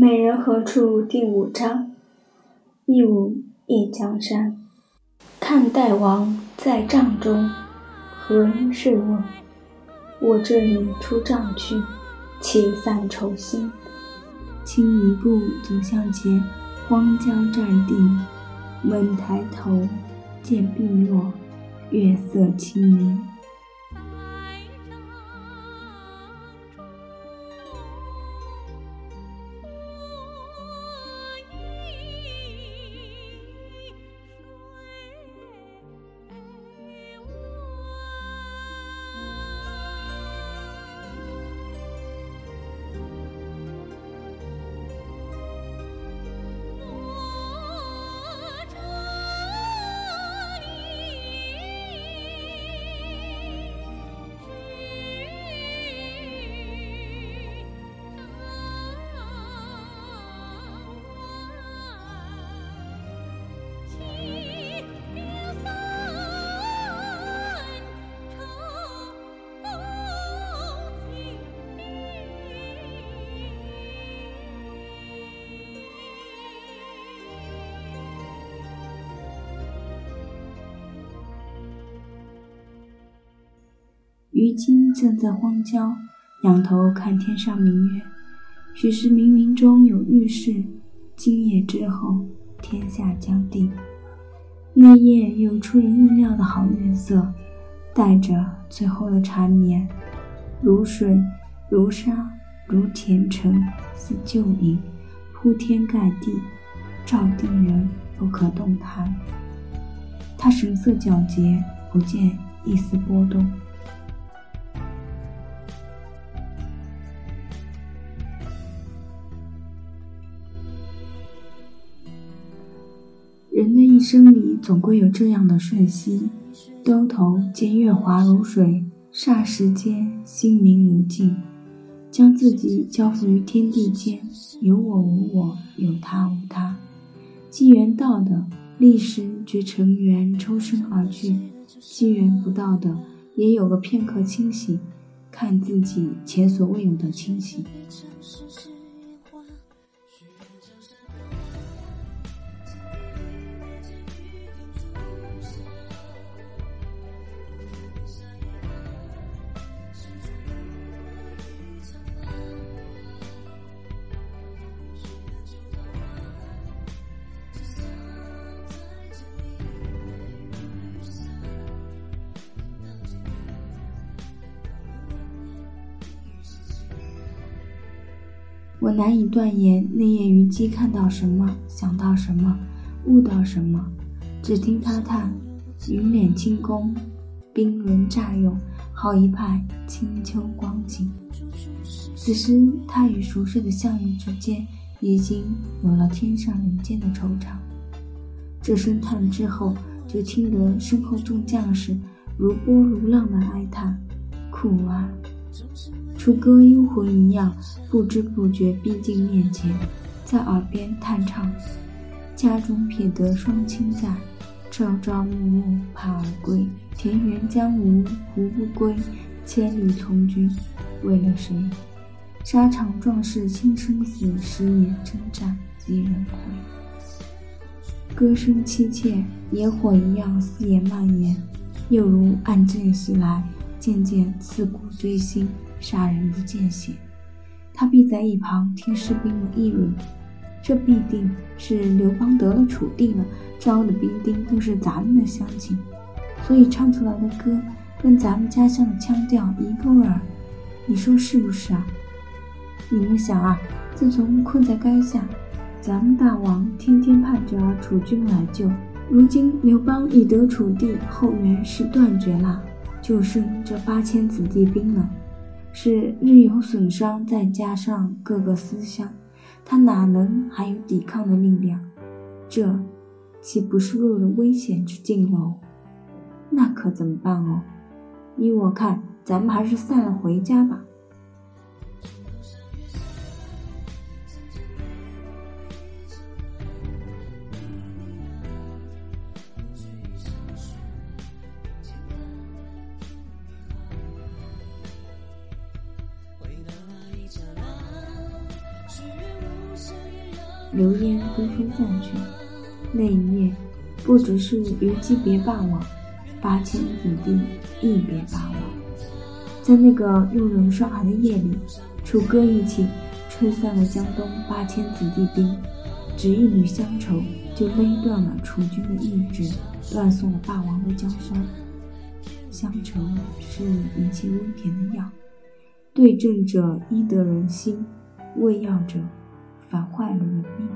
美人何处？第五章。一舞一江山，看大王在帐中，何人是问？我这里出帐去，且散愁心。轻一步走向前，荒郊战地，猛抬头，见碧落，月色清明。于今正在荒郊，仰头看天上明月，许是冥冥中有预示。今夜之后，天下将定。那夜有出人意料的好月色，带着最后的缠绵，如水，如沙，如前尘，似旧影，铺天盖地，照定人不可动弹。他神色皎洁，不见一丝波动。人的一生里，总归有这样的瞬息：兜头见月华如水，霎时间心明如镜，将自己交付于天地间，有我无我，有他无他。机缘到的，立时觉尘缘抽身而去；机缘不到的，也有个片刻清醒，看自己前所未有的清醒。我难以断言那夜虞姬看到什么，想到什么，悟到什么。只听他叹：“云敛清宫，冰轮乍涌，好一派清秋光景。”此时，他与熟睡的项羽之间，已经有了天上人间的惆怅。这声叹之后，就听得身后众将士如波如浪的哀叹：“苦啊！”如歌幽魂一样，不知不觉逼近面前，在耳边叹唱：“家中撇得双亲在，朝朝暮暮怕儿归。田园将芜胡不归？千里从军为了谁？沙场壮士轻生死，十年征战几人回？”歌声凄切，野火一样肆野蔓延，又如暗箭袭来，渐渐刺骨锥心。杀人如见血，他必在一旁听士兵们议论。这必定是刘邦得了楚地了，招的兵丁都是咱们的乡亲，所以唱出来的歌跟咱们家乡的腔调一个味儿。你说是不是啊？你们想啊，自从困在垓下，咱们大王天天盼着楚军来救，如今刘邦已得楚地，后援是断绝了，就剩这八千子弟兵了。是日有损伤，再加上各个思想，他哪能还有抵抗的力量？这岂不是落入危险之境喽？那可怎么办哦？依我看，咱们还是散了回家吧。流烟纷纷散去。那一夜，不只是虞姬别霸王，八千子弟亦别霸王。在那个路人霜寒的夜里，楚歌一起吹散了江东八千子弟兵，只一缕乡愁就勒断了楚军的意志，断送了霸王的江山。乡愁是一切温甜的药，对症者医得人心，喂药者反坏了人命。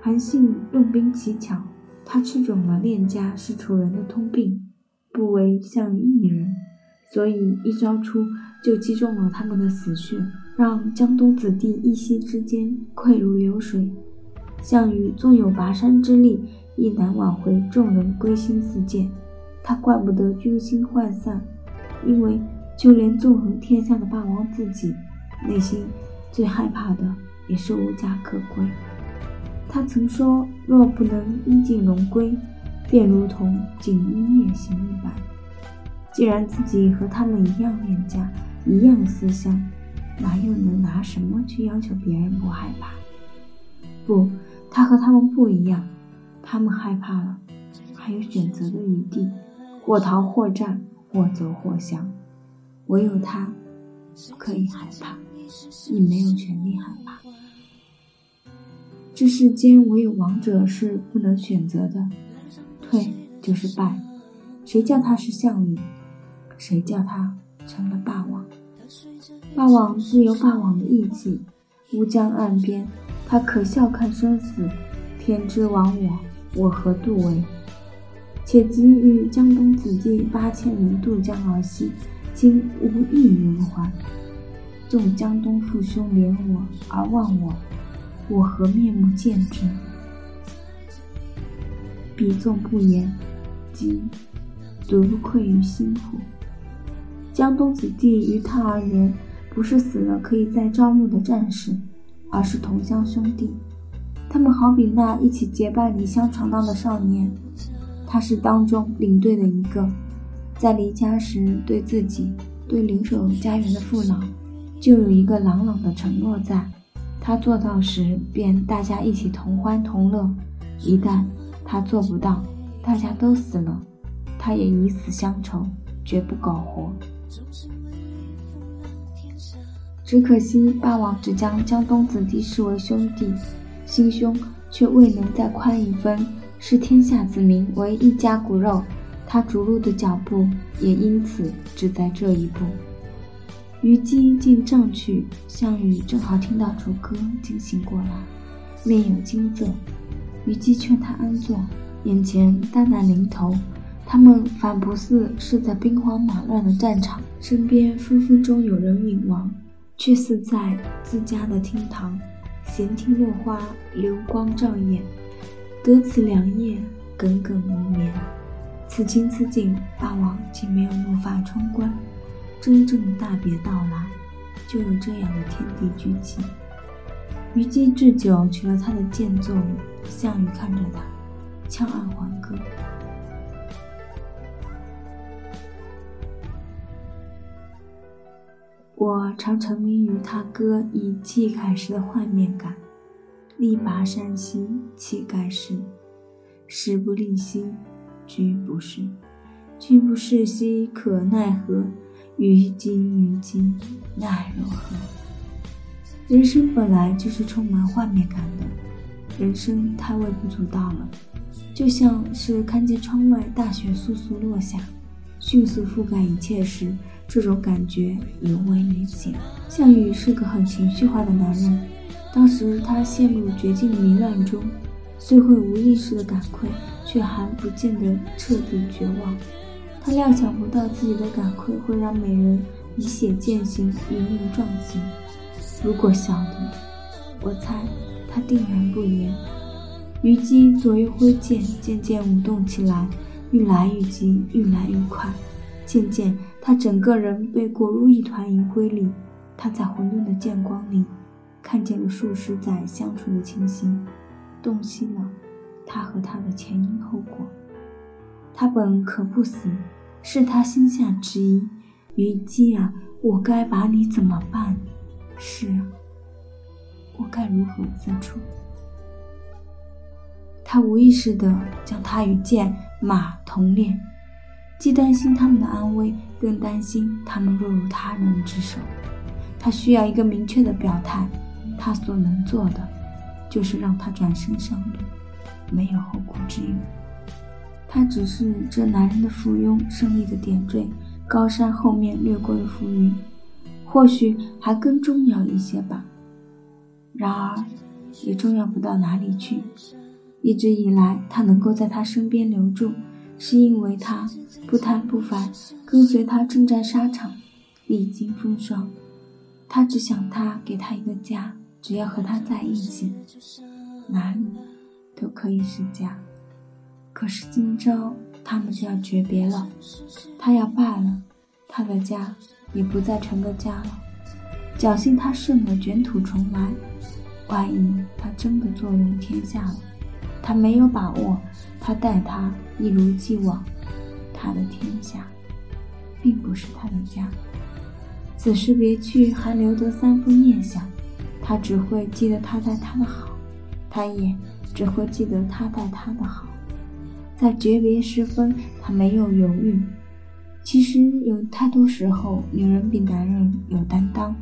韩信用兵奇巧，他吃准了练家是楚人的通病，不为项羽一人。所以一招出就击中了他们的死穴，让江东子弟一夕之间溃如流水。项羽纵有拔山之力，亦难挽回众人归心似箭。他怪不得军心涣散，因为就连纵横天下的霸王自己，内心最害怕的也是无家可归。他曾说：“若不能衣锦荣归，便如同锦衣夜行一般。”既然自己和他们一样恋家，一样思乡，哪又能拿什么去要求别人不害怕？不，他和他们不一样，他们害怕了，还有选择的余地，或逃或战，或走或降。唯有他，可以害怕，亦没有权利害怕。这世间唯有王者是不能选择的，退就是败。谁叫他是项羽？谁叫他成了霸王？霸王自有霸王的义气。乌江岸边，他可笑看生死。天之亡我，我何度为？且急与江东子弟八千人渡江而西，今无一人还。纵江东父兄怜我而忘我，我何面目见之？彼纵不言，即独不愧于心乎？江东子弟于他而言，不是死了可以再招募的战士，而是同乡兄弟。他们好比那一起结伴离乡闯荡的少年，他是当中领队的一个，在离家时对自己、对留守家园的父老，就有一个朗朗的承诺，在他做到时，便大家一起同欢同乐；一旦他做不到，大家都死了，他也以死相酬，绝不苟活。只可惜霸王只将江东子弟视为兄弟，心胸却未能再宽一分，视天下子民为一家骨肉。他逐鹿的脚步也因此只在这一步。虞姬进帐去，项羽正好听到楚歌，惊醒过来，面有惊色。虞姬劝他安坐，眼前大难临头。他们反不似是在兵荒马乱的战场，身边分分钟有人陨亡，却似在自家的厅堂，闲庭落花，流光照眼，得此良夜，耿耿无眠。此情此景，霸王竟没有怒发冲冠。真正的大别到来，就有这样的天地聚集。虞姬置酒，取了他的剑作舞。项羽看着他，翘岸还歌。我常沉迷于他歌以气盖世的幻面感。力拔山兮气盖世，时不利兮居不适，居不适兮可奈何？虞姬虞姬奈如何？人生本来就是充满画面感的，人生太微不足道了，就像是看见窗外大雪簌簌落下，迅速覆盖一切时。这种感觉尤为明显。项羽是个很情绪化的男人，当时他陷入绝境迷乱中，虽会无意识的感愧，却还不见得彻底绝望。他料想不到自己的感愧会让美人以血践行，以命撞行。如果晓得，我猜他定然不言。虞姬左右挥剑，渐渐舞动起来，愈来愈急，愈来愈快。渐渐，他整个人被裹入一团银灰里。他在混沌的剑光里，看见了数十载相处的情形，洞悉了他和他的前因后果。他本可不死，是他心下之疑。虞姬啊，我该把你怎么办？是啊，我该如何自处？他无意识地将他与剑马同列，既担心他们的安危，更担心他们落入他人之手。他需要一个明确的表态，他所能做的，就是让他转身上路，没有后顾之忧。他只是这男人的附庸，胜利的点缀，高山后面掠过的浮云，或许还更重要一些吧。然而，也重要不到哪里去。一直以来，他能够在他身边留住，是因为他不贪不烦，跟随他征战沙场，历经风霜。他只想他给他一个家，只要和他在一起，哪里都可以是家。可是今朝他们就要诀别了，他要罢了，他的家也不再成个家了。侥幸他胜了，卷土重来。万一他真的坐拥天下了，他没有把握。他待他一如既往，他的天下并不是他的家。此时别去，还留得三分念想。他只会记得他待他的好，他也只会记得他待他的好。在诀别时分，他没有犹豫。其实有太多时候，女人比男人有担当，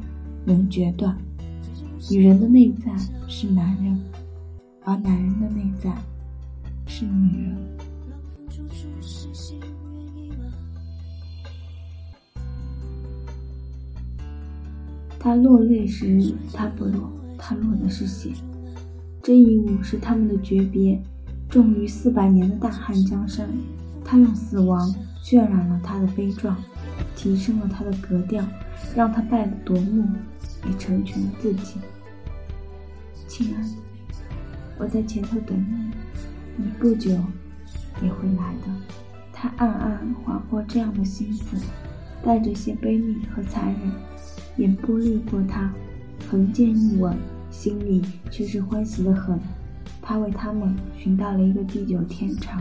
能决断。女人的内在是男人，而男人的内在是女人。他落泪时，他不落，他落的是血。这一幕是他们的诀别。重于四百年的大汉江山，他用死亡渲染了他的悲壮，提升了他的格调，让他败得夺目，也成全了自己。亲爱的，我在前头等你，你不久也会来的。他暗暗划过这样的心思，带着些悲悯和残忍，眼波掠过他，横剑一吻，心里却是欢喜的很。他为他们寻到了一个地久天长。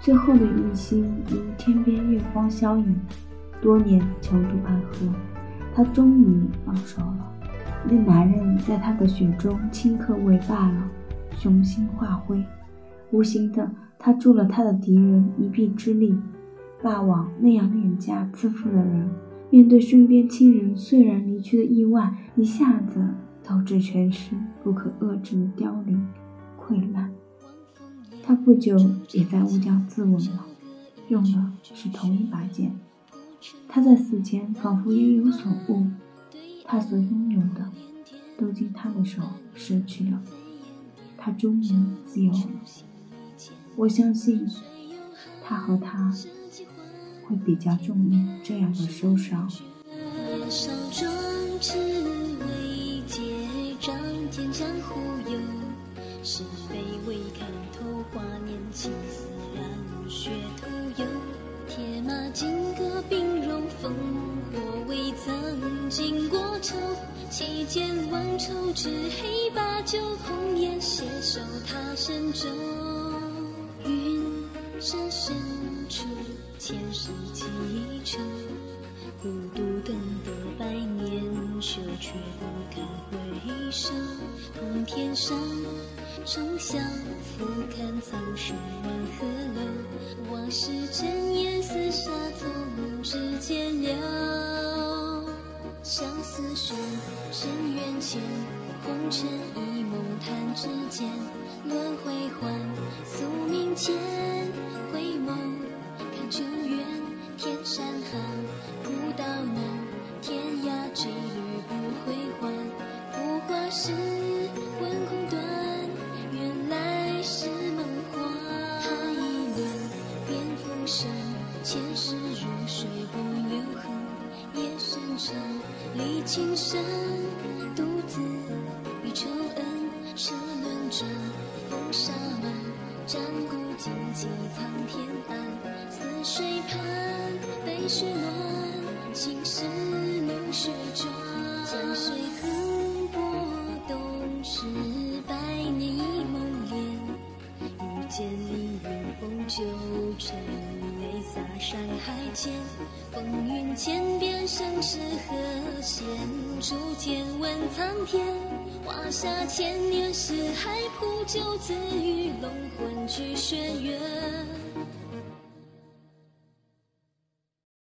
最后的一星如天边月光消隐，多年囚徒爱河，他终于放手了。那男人在他的血中顷刻为罢了，雄心化灰。无形的，他助了他的敌人一臂之力。霸王那样恋家自负的人，面对身边亲人虽然离去的意外，一下子导致全身不可遏制的凋零溃烂。他不久也在乌江自刎了，用的是同一把剑。他在死前仿佛也有所悟。他所拥有的，都经他的手失去了。他终于自由了。我相信，他和他会比较重这样的受伤。前世几愁。孤独等得百年修，却不堪回首。通天上，重相俯瞰苍穹万河楼。往事尘烟似沙，从指间流。相思水，深渊浅，红尘一梦弹指间。轮回换，宿命间，情深，风云千变，盛世何限？初见问苍天，华夏千年，四海铺就自与龙魂去轩辕。